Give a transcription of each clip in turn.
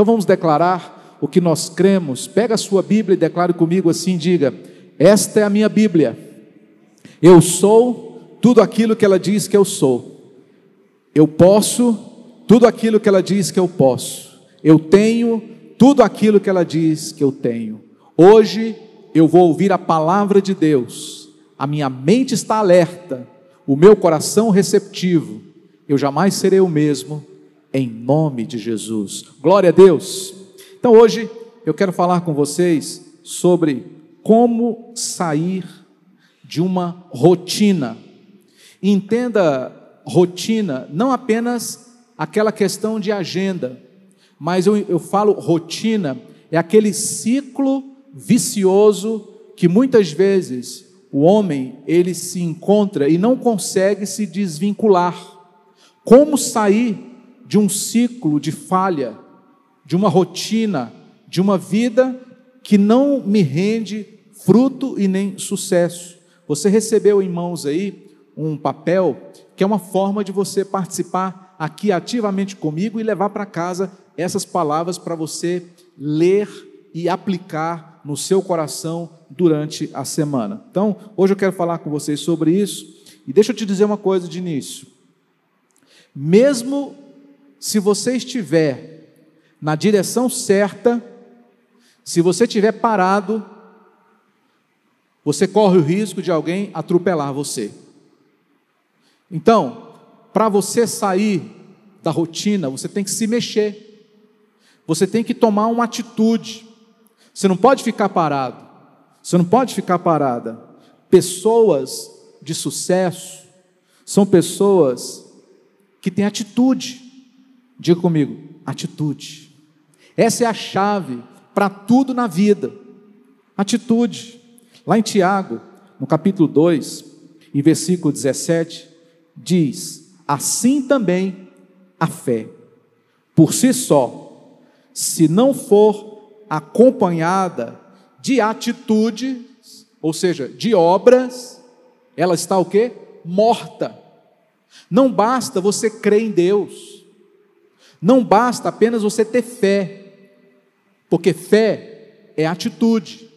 Então vamos declarar o que nós cremos. Pega a sua Bíblia e declare comigo assim: diga, esta é a minha Bíblia. Eu sou tudo aquilo que ela diz que eu sou. Eu posso tudo aquilo que ela diz que eu posso. Eu tenho tudo aquilo que ela diz que eu tenho. Hoje eu vou ouvir a palavra de Deus. A minha mente está alerta, o meu coração receptivo. Eu jamais serei o mesmo em nome de Jesus. Glória a Deus. Então hoje eu quero falar com vocês sobre como sair de uma rotina. entenda rotina não apenas aquela questão de agenda, mas eu, eu falo rotina, é aquele ciclo vicioso que muitas vezes o homem ele se encontra e não consegue se desvincular. Como sair de um ciclo de falha, de uma rotina, de uma vida que não me rende fruto e nem sucesso. Você recebeu em mãos aí um papel que é uma forma de você participar aqui ativamente comigo e levar para casa essas palavras para você ler e aplicar no seu coração durante a semana. Então, hoje eu quero falar com vocês sobre isso e deixa eu te dizer uma coisa de início. Mesmo se você estiver na direção certa, se você estiver parado, você corre o risco de alguém atropelar você. Então, para você sair da rotina, você tem que se mexer. Você tem que tomar uma atitude. Você não pode ficar parado. Você não pode ficar parada. Pessoas de sucesso são pessoas que têm atitude. Diga comigo, atitude. Essa é a chave para tudo na vida. Atitude. Lá em Tiago, no capítulo 2, em versículo 17, diz: Assim também a fé, por si só, se não for acompanhada de atitudes, ou seja, de obras, ela está o quê? Morta. Não basta você crer em Deus. Não basta apenas você ter fé, porque fé é atitude.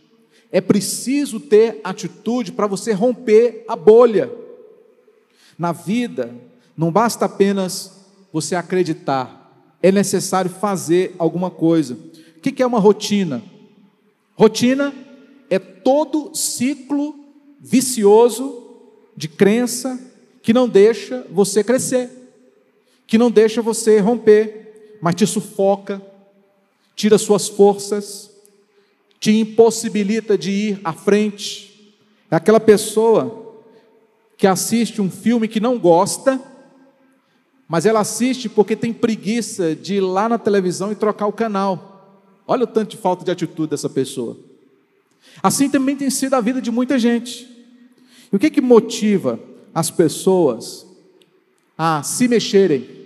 É preciso ter atitude para você romper a bolha. Na vida, não basta apenas você acreditar, é necessário fazer alguma coisa. O que é uma rotina? Rotina é todo ciclo vicioso de crença que não deixa você crescer que não deixa você romper, mas te sufoca, tira suas forças, te impossibilita de ir à frente. É aquela pessoa que assiste um filme que não gosta, mas ela assiste porque tem preguiça de ir lá na televisão e trocar o canal. Olha o tanto de falta de atitude dessa pessoa. Assim também tem sido a vida de muita gente. E o que, que motiva as pessoas a se mexerem?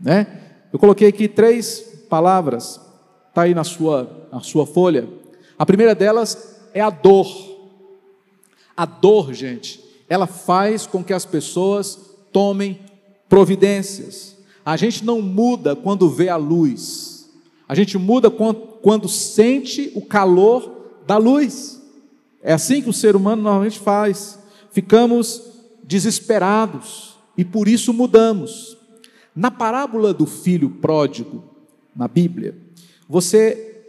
Né? Eu coloquei aqui três palavras, está aí na sua, na sua folha. A primeira delas é a dor. A dor, gente, ela faz com que as pessoas tomem providências. A gente não muda quando vê a luz, a gente muda quando, quando sente o calor da luz. É assim que o ser humano normalmente faz. Ficamos desesperados e por isso mudamos. Na parábola do filho pródigo, na Bíblia, você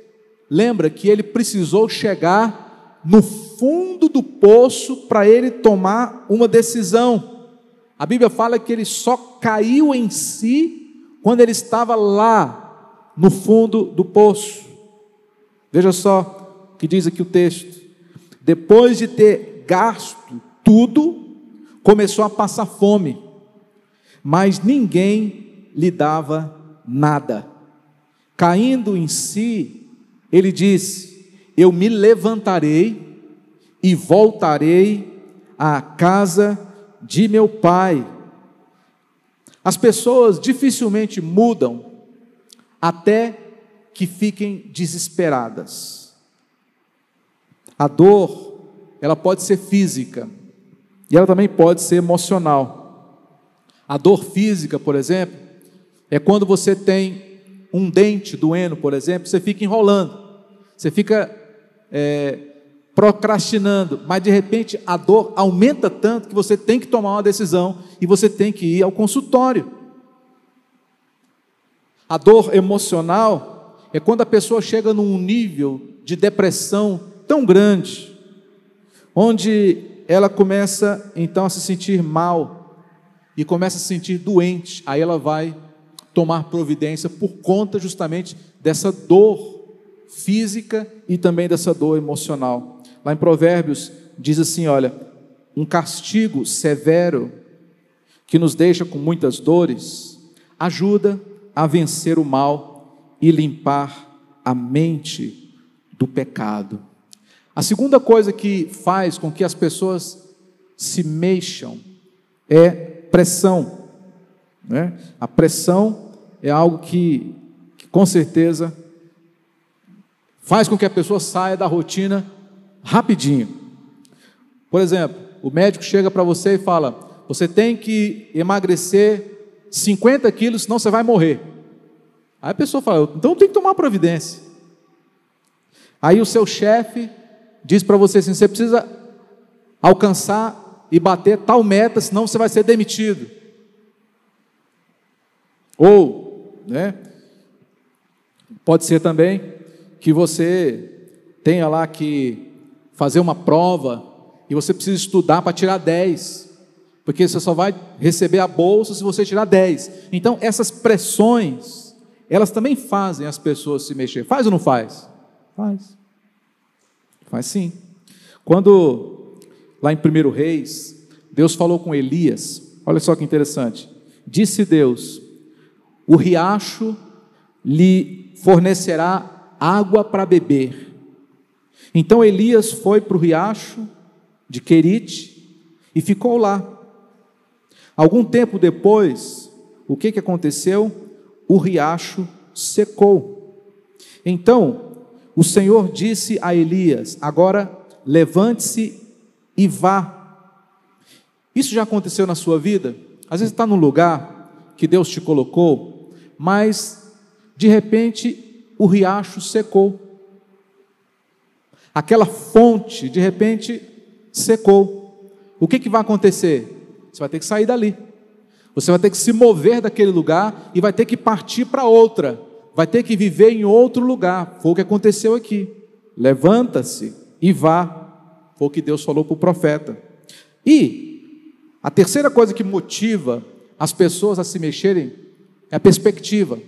lembra que ele precisou chegar no fundo do poço para ele tomar uma decisão. A Bíblia fala que ele só caiu em si quando ele estava lá no fundo do poço. Veja só o que diz aqui o texto. Depois de ter gasto tudo, começou a passar fome mas ninguém lhe dava nada. Caindo em si, ele disse: Eu me levantarei e voltarei à casa de meu pai. As pessoas dificilmente mudam até que fiquem desesperadas. A dor, ela pode ser física e ela também pode ser emocional. A dor física, por exemplo, é quando você tem um dente doendo, por exemplo, você fica enrolando, você fica é, procrastinando, mas de repente a dor aumenta tanto que você tem que tomar uma decisão e você tem que ir ao consultório. A dor emocional é quando a pessoa chega num nível de depressão tão grande, onde ela começa então a se sentir mal e começa a se sentir doente, aí ela vai tomar providência por conta justamente dessa dor física e também dessa dor emocional. Lá em Provérbios diz assim: olha, um castigo severo que nos deixa com muitas dores ajuda a vencer o mal e limpar a mente do pecado. A segunda coisa que faz com que as pessoas se mexam é pressão. Né? A pressão é algo que, que com certeza faz com que a pessoa saia da rotina rapidinho. Por exemplo, o médico chega para você e fala: você tem que emagrecer 50 quilos, senão você vai morrer. Aí a pessoa fala: então tem que tomar providência. Aí o seu chefe diz para você assim: você precisa alcançar e bater tal meta, senão você vai ser demitido. Ou né? Pode ser também que você tenha lá que fazer uma prova e você precisa estudar para tirar 10, porque você só vai receber a bolsa se você tirar 10. Então, essas pressões, elas também fazem as pessoas se mexer. Faz ou não faz? Faz. Faz sim. Quando, lá em 1 Reis, Deus falou com Elias, olha só que interessante. Disse Deus: o riacho lhe fornecerá água para beber. Então Elias foi para o riacho de Querite e ficou lá. Algum tempo depois, o que, que aconteceu? O riacho secou. Então, o Senhor disse a Elias: Agora levante-se e vá. Isso já aconteceu na sua vida? Às vezes está num lugar que Deus te colocou mas de repente o riacho secou. Aquela fonte, de repente, secou. O que, que vai acontecer? Você vai ter que sair dali. Você vai ter que se mover daquele lugar e vai ter que partir para outra. Vai ter que viver em outro lugar. Foi o que aconteceu aqui. Levanta-se e vá. Foi o que Deus falou para o profeta. E a terceira coisa que motiva as pessoas a se mexerem é a perspectiva,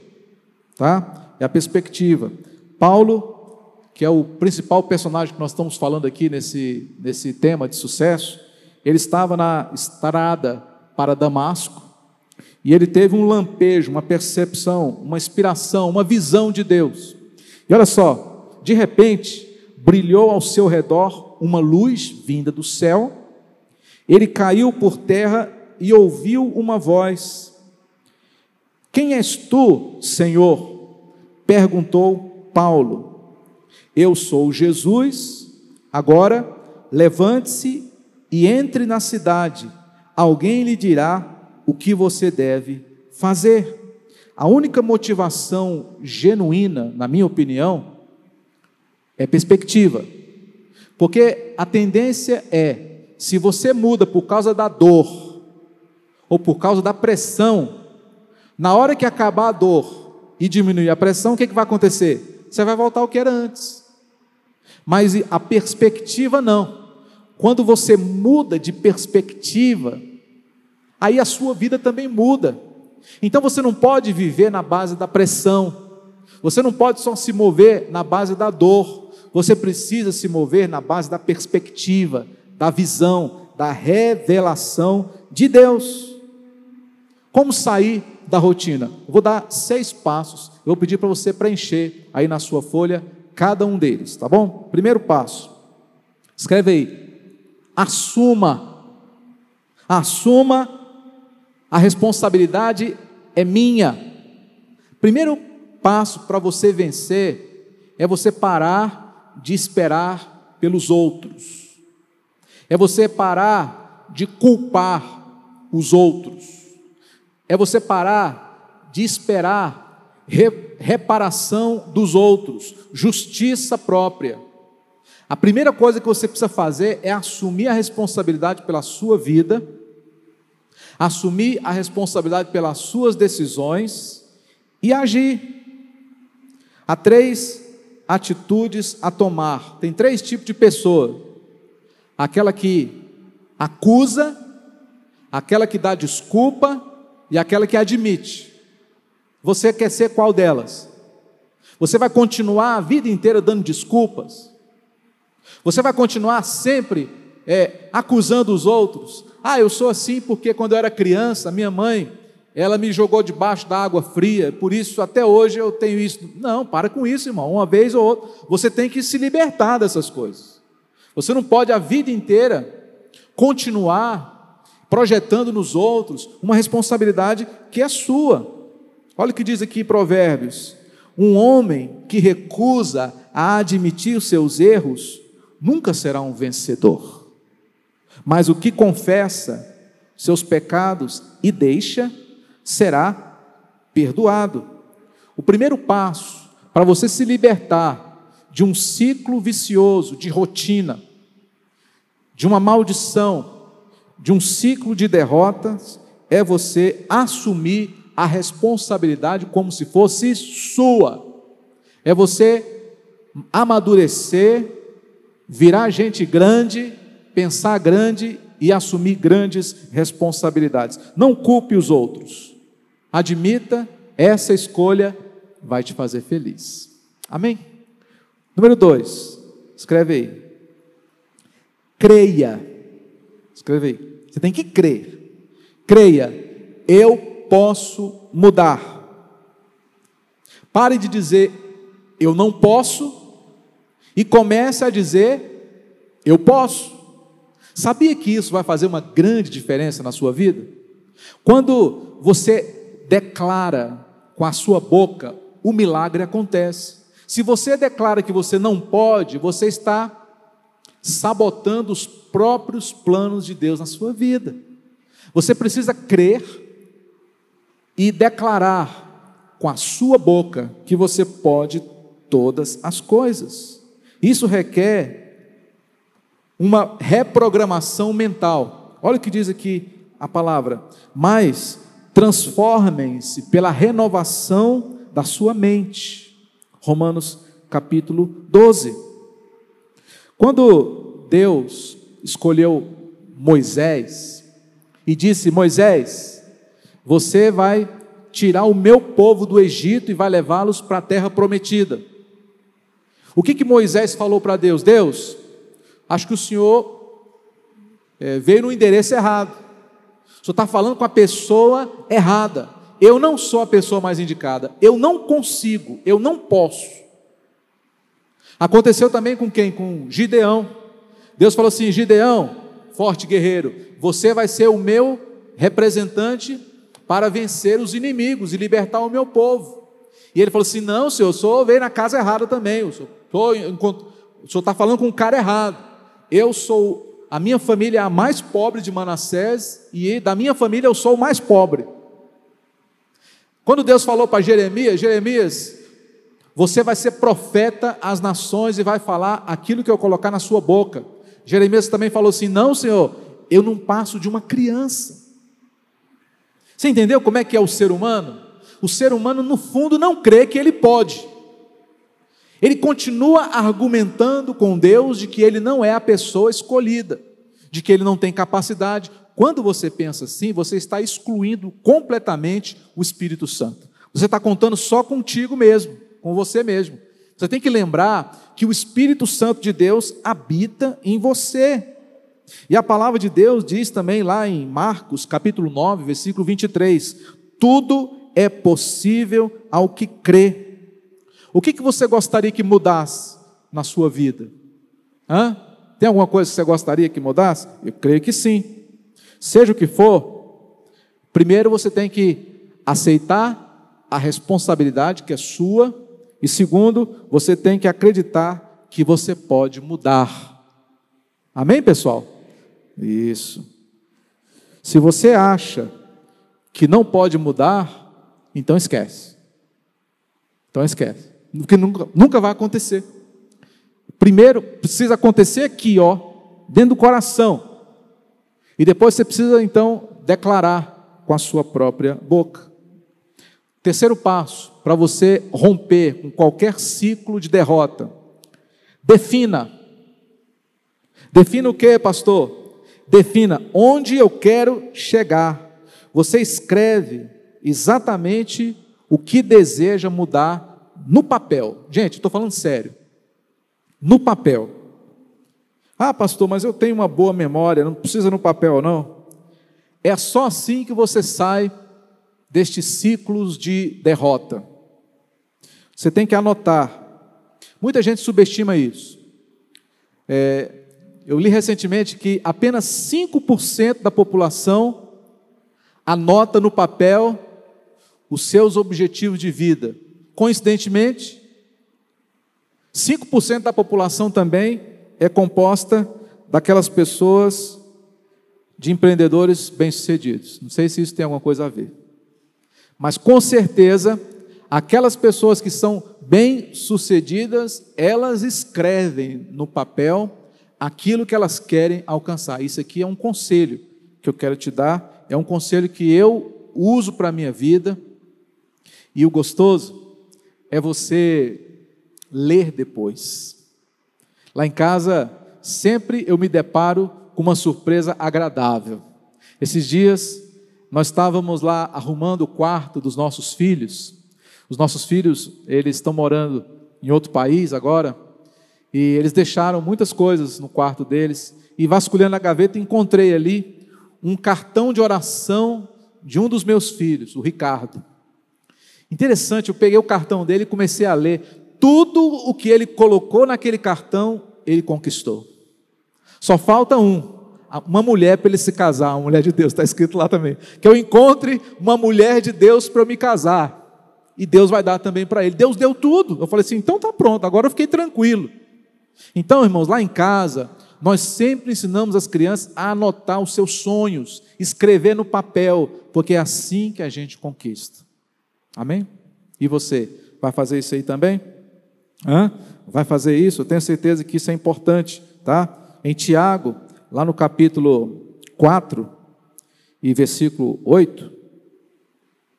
tá? É a perspectiva. Paulo, que é o principal personagem que nós estamos falando aqui nesse, nesse tema de sucesso, ele estava na estrada para Damasco e ele teve um lampejo, uma percepção, uma inspiração, uma visão de Deus. E olha só, de repente, brilhou ao seu redor uma luz vinda do céu, ele caiu por terra e ouviu uma voz quem és tu, Senhor? perguntou Paulo. Eu sou Jesus. Agora, levante-se e entre na cidade. Alguém lhe dirá o que você deve fazer. A única motivação genuína, na minha opinião, é perspectiva. Porque a tendência é, se você muda por causa da dor, ou por causa da pressão, na hora que acabar a dor e diminuir a pressão, o que, que vai acontecer? Você vai voltar ao que era antes. Mas a perspectiva não. Quando você muda de perspectiva, aí a sua vida também muda. Então você não pode viver na base da pressão. Você não pode só se mover na base da dor. Você precisa se mover na base da perspectiva, da visão, da revelação de Deus. Como sair da rotina. Vou dar seis passos. Eu vou pedir para você preencher aí na sua folha cada um deles, tá bom? Primeiro passo. Escreve aí. Assuma. Assuma a responsabilidade é minha. Primeiro passo para você vencer é você parar de esperar pelos outros. É você parar de culpar os outros é você parar de esperar re, reparação dos outros, justiça própria. A primeira coisa que você precisa fazer é assumir a responsabilidade pela sua vida, assumir a responsabilidade pelas suas decisões e agir. Há três atitudes a tomar. Tem três tipos de pessoa: aquela que acusa, aquela que dá desculpa e aquela que admite. Você quer ser qual delas? Você vai continuar a vida inteira dando desculpas? Você vai continuar sempre é, acusando os outros? Ah, eu sou assim porque quando eu era criança, minha mãe, ela me jogou debaixo da água fria, por isso até hoje eu tenho isso. Não, para com isso, irmão. Uma vez ou outra, você tem que se libertar dessas coisas. Você não pode a vida inteira continuar projetando nos outros uma responsabilidade que é sua. Olha o que diz aqui Provérbios: um homem que recusa a admitir os seus erros nunca será um vencedor. Mas o que confessa seus pecados e deixa, será perdoado. O primeiro passo para você se libertar de um ciclo vicioso, de rotina, de uma maldição, de um ciclo de derrotas, é você assumir a responsabilidade como se fosse sua. É você amadurecer virar gente grande, pensar grande e assumir grandes responsabilidades. Não culpe os outros. Admita, essa escolha vai te fazer feliz. Amém? Número dois, escreve aí. Creia. Escreve aí. Você tem que crer. Creia, eu posso mudar. Pare de dizer, eu não posso, e comece a dizer: Eu posso. Sabia que isso vai fazer uma grande diferença na sua vida? Quando você declara com a sua boca, o milagre acontece. Se você declara que você não pode, você está sabotando os próprios planos de Deus na sua vida. Você precisa crer e declarar com a sua boca que você pode todas as coisas. Isso requer uma reprogramação mental. Olha o que diz aqui a palavra. Mas transformem-se pela renovação da sua mente. Romanos capítulo 12. Quando Deus escolheu Moisés e disse: Moisés, você vai tirar o meu povo do Egito e vai levá-los para a terra prometida. O que, que Moisés falou para Deus? Deus, acho que o Senhor é, veio no endereço errado. Senhor está falando com a pessoa errada. Eu não sou a pessoa mais indicada. Eu não consigo, eu não posso. Aconteceu também com quem? Com Gideão. Deus falou assim: Gideão, forte guerreiro, você vai ser o meu representante para vencer os inimigos e libertar o meu povo. E ele falou assim: Não, senhor, eu sou, veio na casa errada também. Tô, o senhor está falando com o cara errado. Eu sou, a minha família é a mais pobre de Manassés e da minha família eu sou o mais pobre. Quando Deus falou para Jeremias, Jeremias, você vai ser profeta às nações e vai falar aquilo que eu colocar na sua boca. Jeremias também falou assim: Não, Senhor, eu não passo de uma criança. Você entendeu como é que é o ser humano? O ser humano, no fundo, não crê que ele pode. Ele continua argumentando com Deus de que ele não é a pessoa escolhida, de que ele não tem capacidade. Quando você pensa assim, você está excluindo completamente o Espírito Santo. Você está contando só contigo mesmo, com você mesmo. Você tem que lembrar que o Espírito Santo de Deus habita em você. E a palavra de Deus diz também lá em Marcos, capítulo 9, versículo 23: tudo é possível ao que crê. O que, que você gostaria que mudasse na sua vida? Hã? Tem alguma coisa que você gostaria que mudasse? Eu creio que sim. Seja o que for, primeiro você tem que aceitar a responsabilidade que é sua, e segundo, você tem que acreditar que você pode mudar. Amém, pessoal? Isso. Se você acha que não pode mudar, então esquece. Então esquece. Porque nunca, nunca vai acontecer. Primeiro, precisa acontecer aqui, ó, dentro do coração. E depois você precisa, então, declarar com a sua própria boca. Terceiro passo, para você romper com qualquer ciclo de derrota. Defina. Defina o que, pastor? Defina onde eu quero chegar. Você escreve exatamente o que deseja mudar no papel. Gente, estou falando sério. No papel. Ah, pastor, mas eu tenho uma boa memória, não precisa no papel, não. É só assim que você sai destes ciclos de derrota. Você tem que anotar. Muita gente subestima isso. É, eu li recentemente que apenas 5% da população anota no papel os seus objetivos de vida. Coincidentemente, 5% da população também é composta daquelas pessoas de empreendedores bem-sucedidos. Não sei se isso tem alguma coisa a ver. Mas com certeza, aquelas pessoas que são bem-sucedidas, elas escrevem no papel aquilo que elas querem alcançar. Isso aqui é um conselho que eu quero te dar, é um conselho que eu uso para a minha vida. E o gostoso é você ler depois. Lá em casa, sempre eu me deparo com uma surpresa agradável. Esses dias, nós estávamos lá arrumando o quarto dos nossos filhos. Os nossos filhos, eles estão morando em outro país agora, e eles deixaram muitas coisas no quarto deles. E vasculhando a gaveta, encontrei ali um cartão de oração de um dos meus filhos, o Ricardo. Interessante, eu peguei o cartão dele e comecei a ler. Tudo o que ele colocou naquele cartão, ele conquistou. Só falta um, uma mulher para ele se casar, uma mulher de Deus, está escrito lá também. Que eu encontre uma mulher de Deus para eu me casar. E Deus vai dar também para ele. Deus deu tudo. Eu falei assim, então tá pronto, agora eu fiquei tranquilo. Então, irmãos, lá em casa, nós sempre ensinamos as crianças a anotar os seus sonhos, escrever no papel, porque é assim que a gente conquista. Amém? E você, vai fazer isso aí também? Hã? Vai fazer isso? Eu tenho certeza que isso é importante, tá? Em Tiago, lá no capítulo 4 e versículo 8,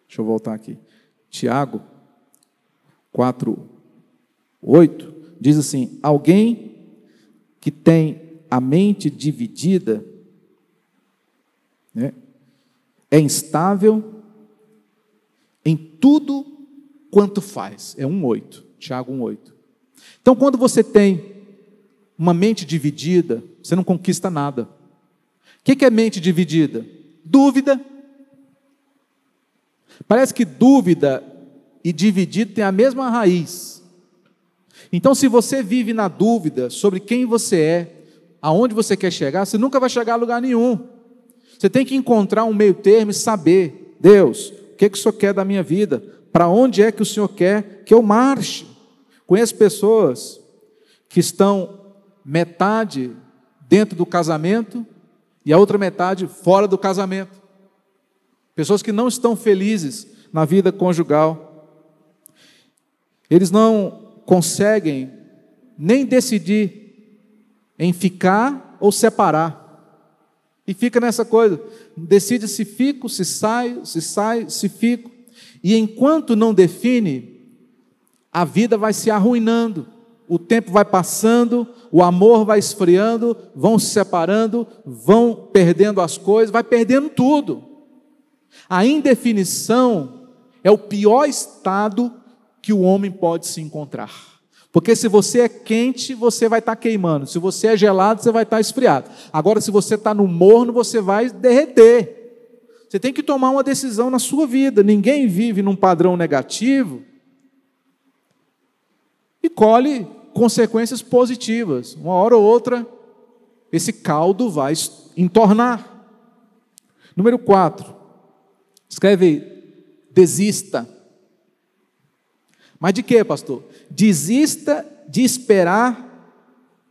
deixa eu voltar aqui. Tiago 4, 8, diz assim: Alguém que tem a mente dividida né, é instável em tudo quanto faz. É 1,8. Tiago 1,8. Então, quando você tem uma mente dividida, você não conquista nada. O que é mente dividida? Dúvida. Parece que dúvida e dividido têm a mesma raiz. Então, se você vive na dúvida sobre quem você é, aonde você quer chegar, você nunca vai chegar a lugar nenhum. Você tem que encontrar um meio termo e saber, Deus, que, que o Senhor quer da minha vida? Para onde é que o Senhor quer que eu marche? Conheço pessoas que estão metade dentro do casamento e a outra metade fora do casamento. Pessoas que não estão felizes na vida conjugal. Eles não conseguem nem decidir em ficar ou separar. E fica nessa coisa, decide se fico, se saio, se sai, se fico. E enquanto não define, a vida vai se arruinando o tempo vai passando, o amor vai esfriando, vão se separando, vão perdendo as coisas, vai perdendo tudo. A indefinição é o pior estado que o homem pode se encontrar. Porque se você é quente, você vai estar queimando. Se você é gelado, você vai estar esfriado. Agora, se você está no morno, você vai derreter. Você tem que tomar uma decisão na sua vida. Ninguém vive num padrão negativo e colhe consequências positivas. Uma hora ou outra, esse caldo vai entornar. Número 4. Escreve desista. Mas de quê, pastor? Desista de esperar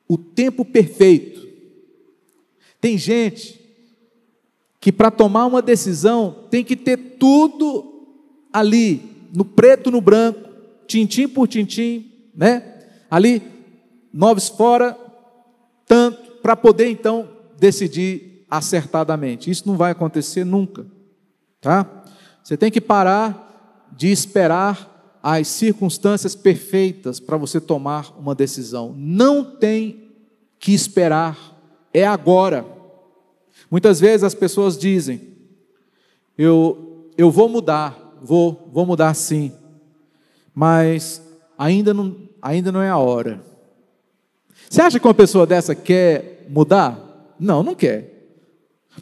o tempo perfeito. Tem gente que para tomar uma decisão tem que ter tudo ali, no preto no branco. tintim por tintim, né? Ali, noves fora, tanto, para poder então decidir acertadamente. Isso não vai acontecer nunca, tá? Você tem que parar de esperar as circunstâncias perfeitas para você tomar uma decisão. Não tem que esperar, é agora. Muitas vezes as pessoas dizem: eu, eu vou mudar, vou, vou mudar sim, mas ainda não, ainda não é a hora. Você acha que uma pessoa dessa quer mudar? Não, não quer.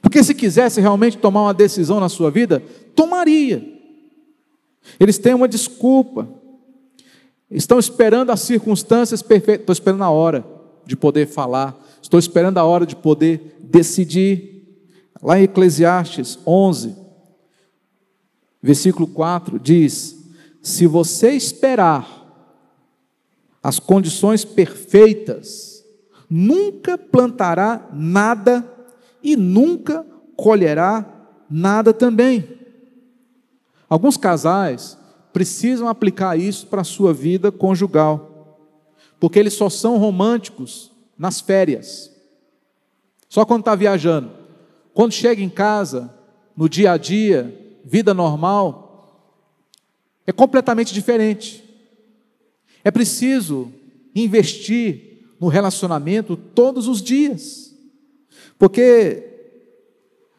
Porque se quisesse realmente tomar uma decisão na sua vida, tomaria. Eles têm uma desculpa. Estão esperando as circunstâncias perfeitas. Estou esperando a hora de poder falar. Estou esperando a hora de poder decidir. Lá em Eclesiastes 11, versículo 4, diz: Se você esperar as condições perfeitas, nunca plantará nada e nunca colherá nada também. Alguns casais precisam aplicar isso para a sua vida conjugal, porque eles só são românticos nas férias, só quando está viajando. Quando chega em casa, no dia a dia, vida normal, é completamente diferente. É preciso investir no relacionamento todos os dias, porque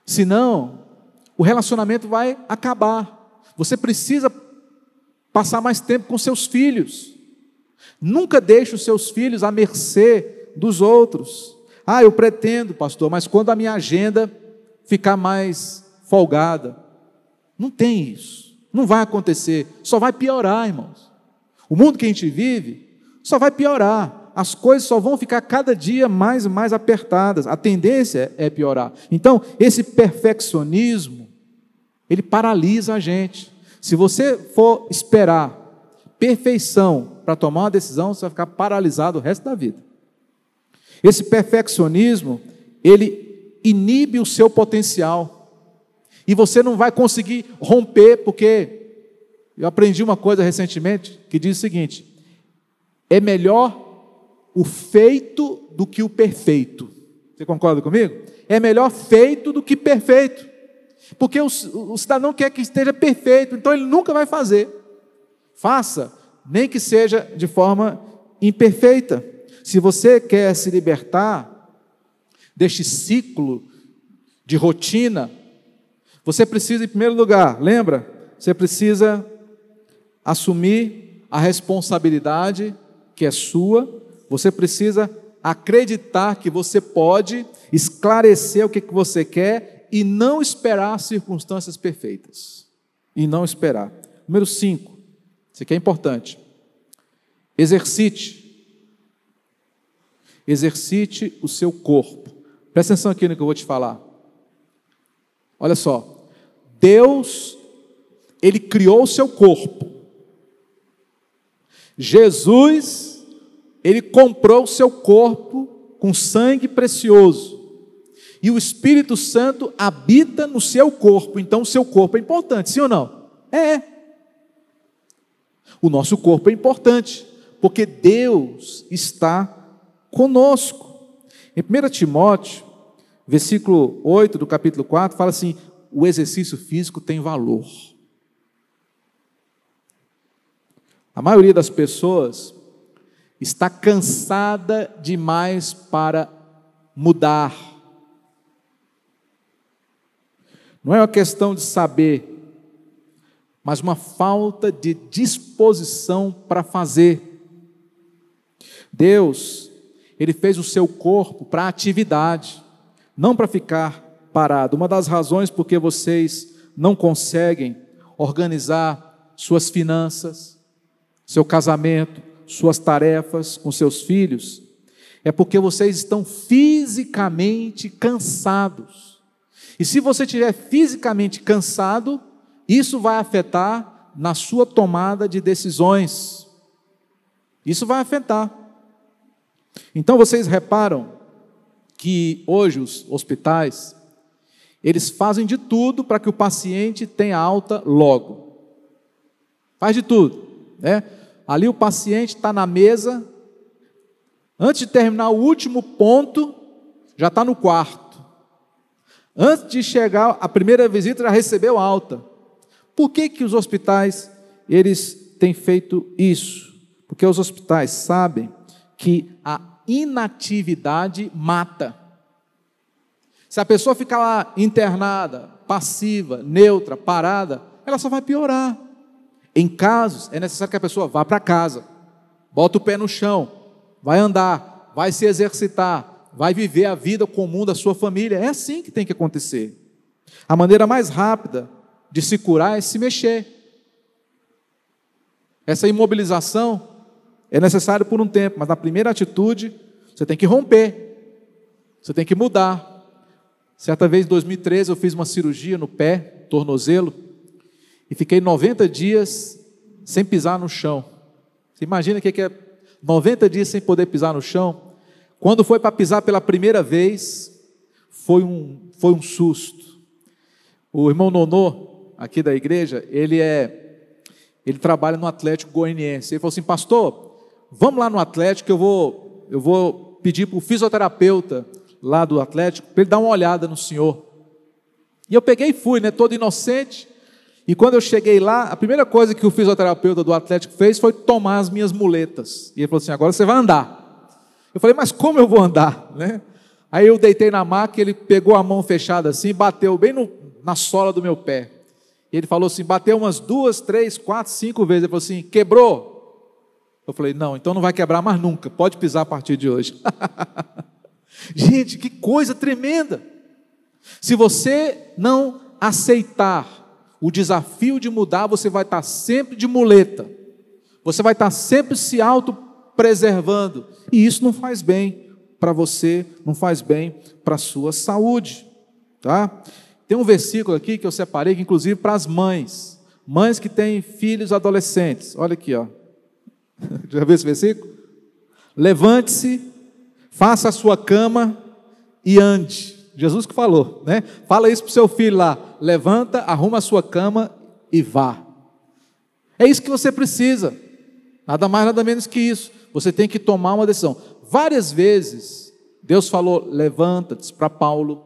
senão o relacionamento vai acabar. Você precisa passar mais tempo com seus filhos. Nunca deixe os seus filhos à mercê dos outros. Ah, eu pretendo, pastor, mas quando a minha agenda ficar mais folgada, não tem isso. Não vai acontecer, só vai piorar, irmãos. O mundo que a gente vive só vai piorar. As coisas só vão ficar cada dia mais e mais apertadas. A tendência é piorar. Então, esse perfeccionismo, ele paralisa a gente. Se você for esperar perfeição para tomar uma decisão, você vai ficar paralisado o resto da vida. Esse perfeccionismo, ele inibe o seu potencial. E você não vai conseguir romper, porque eu aprendi uma coisa recentemente que diz o seguinte: é melhor o feito do que o perfeito. Você concorda comigo? É melhor feito do que perfeito. Porque o, o cidadão quer que esteja perfeito, então ele nunca vai fazer. Faça, nem que seja de forma imperfeita. Se você quer se libertar deste ciclo de rotina, você precisa, em primeiro lugar, lembra? Você precisa assumir a responsabilidade que é sua, você precisa acreditar que você pode esclarecer o que você quer e não esperar circunstâncias perfeitas. E não esperar. Número 5, isso aqui é importante. Exercite. Exercite o seu corpo. Presta atenção aqui no que eu vou te falar. Olha só. Deus, Ele criou o seu corpo. Jesus, ele comprou o seu corpo com sangue precioso. E o Espírito Santo habita no seu corpo. Então, o seu corpo é importante, sim ou não? É. O nosso corpo é importante, porque Deus está conosco. Em 1 Timóteo, versículo 8 do capítulo 4, fala assim: o exercício físico tem valor. A maioria das pessoas está cansada demais para mudar. Não é uma questão de saber, mas uma falta de disposição para fazer. Deus, Ele fez o seu corpo para atividade, não para ficar parado. Uma das razões porque vocês não conseguem organizar suas finanças, seu casamento, suas tarefas com seus filhos, é porque vocês estão fisicamente cansados. E se você estiver fisicamente cansado, isso vai afetar na sua tomada de decisões. Isso vai afetar. Então vocês reparam que hoje os hospitais eles fazem de tudo para que o paciente tenha alta logo. Faz de tudo, né? ali o paciente está na mesa, antes de terminar o último ponto, já está no quarto. Antes de chegar a primeira visita, já recebeu alta. Por que, que os hospitais eles têm feito isso? Porque os hospitais sabem que a inatividade mata. Se a pessoa ficar lá internada, passiva, neutra, parada, ela só vai piorar. Em casos, é necessário que a pessoa vá para casa, bota o pé no chão, vai andar, vai se exercitar, vai viver a vida comum da sua família. É assim que tem que acontecer. A maneira mais rápida de se curar é se mexer. Essa imobilização é necessária por um tempo, mas na primeira atitude, você tem que romper, você tem que mudar. Certa vez, em 2013, eu fiz uma cirurgia no pé, tornozelo, e fiquei 90 dias sem pisar no chão. Você imagina o que é 90 dias sem poder pisar no chão? Quando foi para pisar pela primeira vez, foi um, foi um susto. O irmão Nonô, aqui da igreja, ele é ele trabalha no Atlético Goianiense. Ele falou assim: "Pastor, vamos lá no Atlético eu vou eu vou pedir para o fisioterapeuta lá do Atlético para ele dar uma olhada no senhor". E eu peguei e fui, né, todo inocente. E quando eu cheguei lá, a primeira coisa que o fisioterapeuta do Atlético fez foi tomar as minhas muletas. E ele falou assim: agora você vai andar. Eu falei, mas como eu vou andar? Né? Aí eu deitei na maca, ele pegou a mão fechada assim, bateu bem no, na sola do meu pé. E ele falou assim: bateu umas duas, três, quatro, cinco vezes. Ele falou assim: quebrou? Eu falei: não, então não vai quebrar mais nunca, pode pisar a partir de hoje. Gente, que coisa tremenda! Se você não aceitar o desafio de mudar, você vai estar sempre de muleta. Você vai estar sempre se auto-preservando. E isso não faz bem para você, não faz bem para a sua saúde. Tá? Tem um versículo aqui que eu separei, que inclusive para as mães. Mães que têm filhos adolescentes. Olha aqui, ó. Já viu esse versículo? Levante-se, faça a sua cama e ande. Jesus que falou, né? Fala isso para o seu filho lá. Levanta, arruma a sua cama e vá. É isso que você precisa. Nada mais, nada menos que isso. Você tem que tomar uma decisão. Várias vezes, Deus falou: levanta-te para Paulo,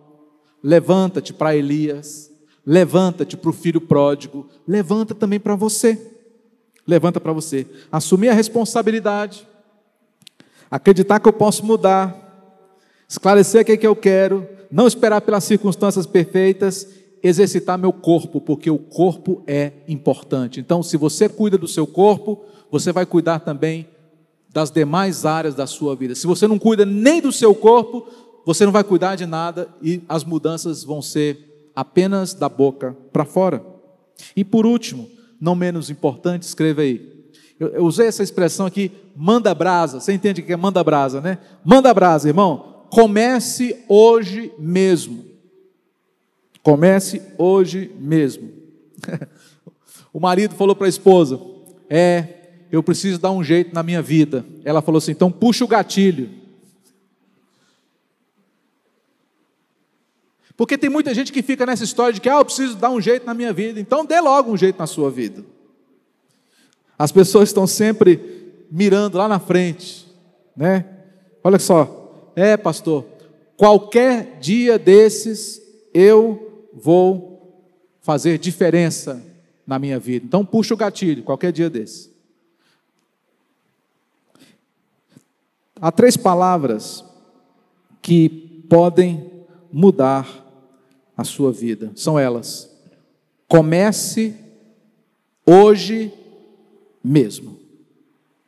levanta-te para Elias, levanta-te para o filho pródigo, levanta também para você. Levanta para você. Assumir a responsabilidade, acreditar que eu posso mudar, esclarecer o que, é que eu quero, não esperar pelas circunstâncias perfeitas, exercitar meu corpo, porque o corpo é importante. Então, se você cuida do seu corpo, você vai cuidar também das demais áreas da sua vida. Se você não cuida nem do seu corpo, você não vai cuidar de nada e as mudanças vão ser apenas da boca para fora. E por último, não menos importante, escreva aí. Eu, eu usei essa expressão aqui, manda brasa. Você entende o que é manda brasa, né? Manda brasa, irmão. Comece hoje mesmo. Comece hoje mesmo. o marido falou para a esposa: É, eu preciso dar um jeito na minha vida. Ela falou assim: então puxa o gatilho. Porque tem muita gente que fica nessa história de que, ah, eu preciso dar um jeito na minha vida. Então dê logo um jeito na sua vida. As pessoas estão sempre mirando lá na frente, né? Olha só, é, pastor, qualquer dia desses eu vou fazer diferença na minha vida. Então puxa o gatilho, qualquer dia desses. Há três palavras que podem mudar a sua vida. São elas: comece hoje mesmo.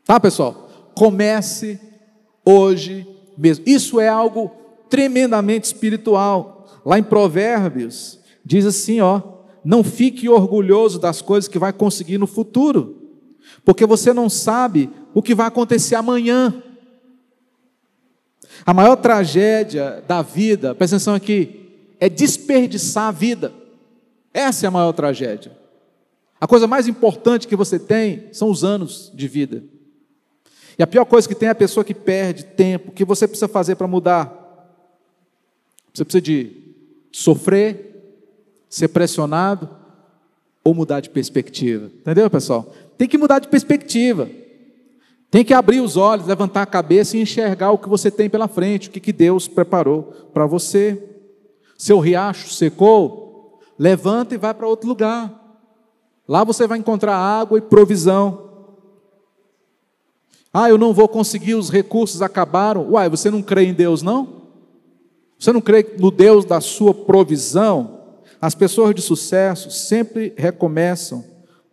Tá, pessoal? Comece hoje mesmo. Isso é algo tremendamente espiritual. Lá em Provérbios, diz assim: ó, não fique orgulhoso das coisas que vai conseguir no futuro, porque você não sabe o que vai acontecer amanhã. A maior tragédia da vida, presta atenção aqui, é desperdiçar a vida. Essa é a maior tragédia. A coisa mais importante que você tem são os anos de vida. E a pior coisa que tem é a pessoa que perde tempo. O que você precisa fazer para mudar? Você precisa de sofrer, ser pressionado ou mudar de perspectiva. Entendeu, pessoal? Tem que mudar de perspectiva. Tem que abrir os olhos, levantar a cabeça e enxergar o que você tem pela frente, o que, Deus preparou para você. Seu riacho secou, levanta e vai para outro lugar. Lá você vai encontrar água e provisão. Ah, eu não vou conseguir, os recursos acabaram. Uai, você não crê em Deus, não? Você não crê no Deus da sua provisão? As pessoas de sucesso sempre recomeçam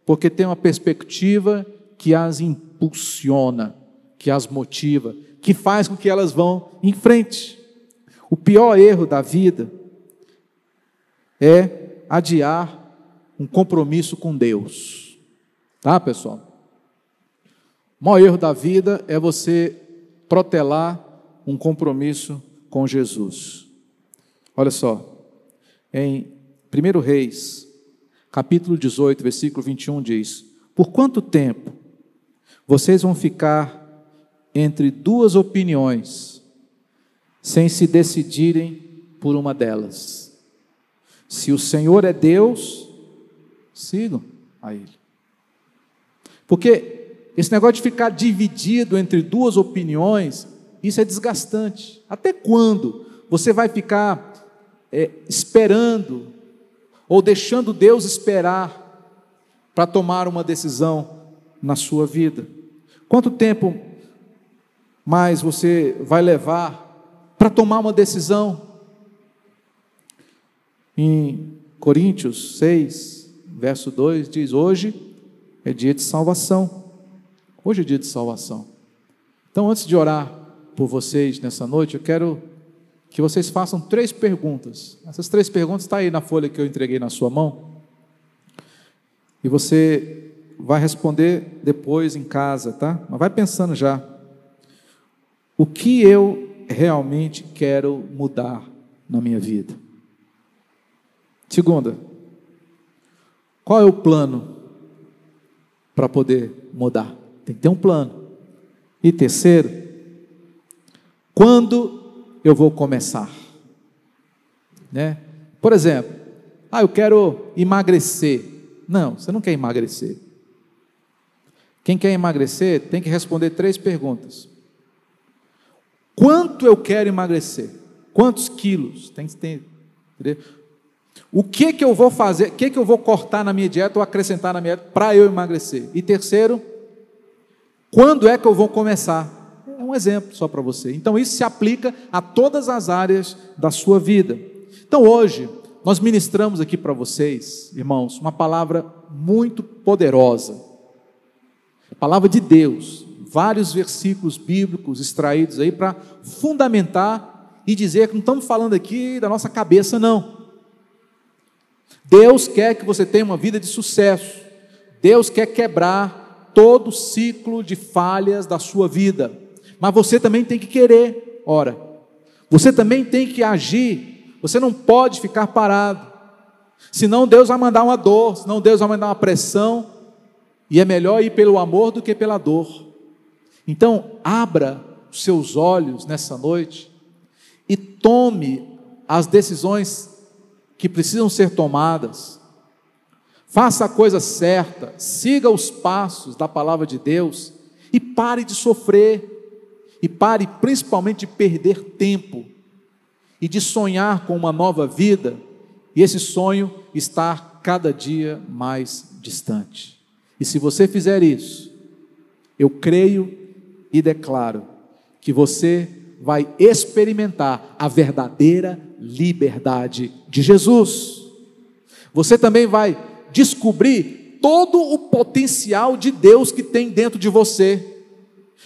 porque tem uma perspectiva que as impulsiona, que as motiva, que faz com que elas vão em frente. O pior erro da vida é adiar um compromisso com Deus. Tá, pessoal? O maior erro da vida é você protelar um compromisso com Jesus. Olha só, em 1 Reis, capítulo 18, versículo 21 diz: Por quanto tempo vocês vão ficar entre duas opiniões, sem se decidirem por uma delas? Se o Senhor é Deus, sigam a Ele. Porque esse negócio de ficar dividido entre duas opiniões, isso é desgastante. Até quando você vai ficar é, esperando ou deixando Deus esperar para tomar uma decisão na sua vida? Quanto tempo mais você vai levar para tomar uma decisão? Em Coríntios 6, verso 2 diz: Hoje é dia de salvação. Hoje é dia de salvação. Então, antes de orar por vocês nessa noite, eu quero que vocês façam três perguntas. Essas três perguntas estão tá aí na folha que eu entreguei na sua mão. E você vai responder depois em casa, tá? Mas vai pensando já. O que eu realmente quero mudar na minha vida? Segunda, qual é o plano para poder mudar? Tem que ter um plano. E terceiro, quando eu vou começar? Né? Por exemplo, ah, eu quero emagrecer. Não, você não quer emagrecer. Quem quer emagrecer tem que responder três perguntas. Quanto eu quero emagrecer? Quantos quilos? Tem que ter. O que que eu vou fazer? O que que eu vou cortar na minha dieta ou acrescentar na minha dieta para eu emagrecer? E terceiro, quando é que eu vou começar? É um exemplo só para você. Então, isso se aplica a todas as áreas da sua vida. Então, hoje, nós ministramos aqui para vocês, irmãos, uma palavra muito poderosa. Palavra de Deus, vários versículos bíblicos extraídos aí para fundamentar e dizer que não estamos falando aqui da nossa cabeça, não. Deus quer que você tenha uma vida de sucesso. Deus quer quebrar todo o ciclo de falhas da sua vida. Mas você também tem que querer, ora. Você também tem que agir. Você não pode ficar parado. Senão Deus vai mandar uma dor, senão Deus vai mandar uma pressão. E é melhor ir pelo amor do que pela dor. Então, abra os seus olhos nessa noite e tome as decisões que precisam ser tomadas Faça a coisa certa, siga os passos da palavra de Deus e pare de sofrer, e pare principalmente de perder tempo e de sonhar com uma nova vida, e esse sonho está cada dia mais distante. E se você fizer isso, eu creio e declaro que você vai experimentar a verdadeira liberdade de Jesus. Você também vai descobrir todo o potencial de Deus que tem dentro de você,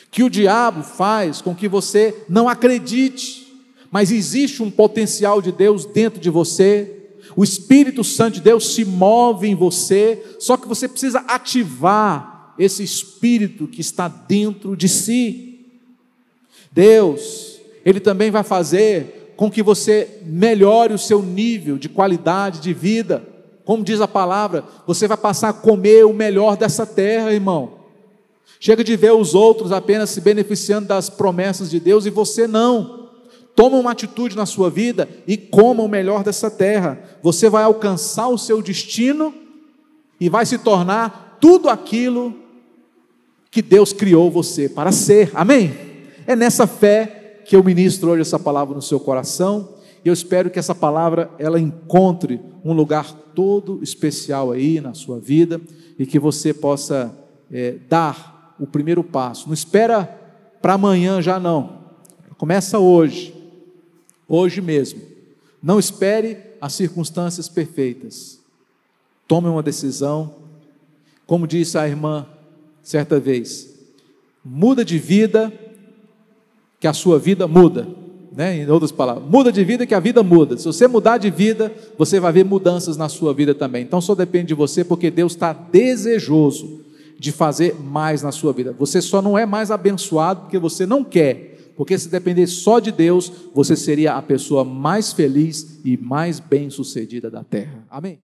que o diabo faz com que você não acredite, mas existe um potencial de Deus dentro de você. O Espírito Santo de Deus se move em você, só que você precisa ativar esse espírito que está dentro de si. Deus, Ele também vai fazer com que você melhore o seu nível de qualidade de vida. Como diz a palavra, você vai passar a comer o melhor dessa terra, irmão. Chega de ver os outros apenas se beneficiando das promessas de Deus e você não. Toma uma atitude na sua vida e coma o melhor dessa terra. Você vai alcançar o seu destino e vai se tornar tudo aquilo que Deus criou você para ser. Amém? É nessa fé que eu ministro hoje essa palavra no seu coração. E eu espero que essa palavra ela encontre um lugar todo especial aí na sua vida e que você possa é, dar o primeiro passo. Não espera para amanhã já não. Começa hoje, hoje mesmo. Não espere as circunstâncias perfeitas. Tome uma decisão. Como disse a irmã certa vez, muda de vida, que a sua vida muda. Né? Em outras palavras, muda de vida que a vida muda. Se você mudar de vida, você vai ver mudanças na sua vida também. Então só depende de você, porque Deus está desejoso de fazer mais na sua vida. Você só não é mais abençoado porque você não quer. Porque se depender só de Deus, você seria a pessoa mais feliz e mais bem-sucedida da terra. Amém.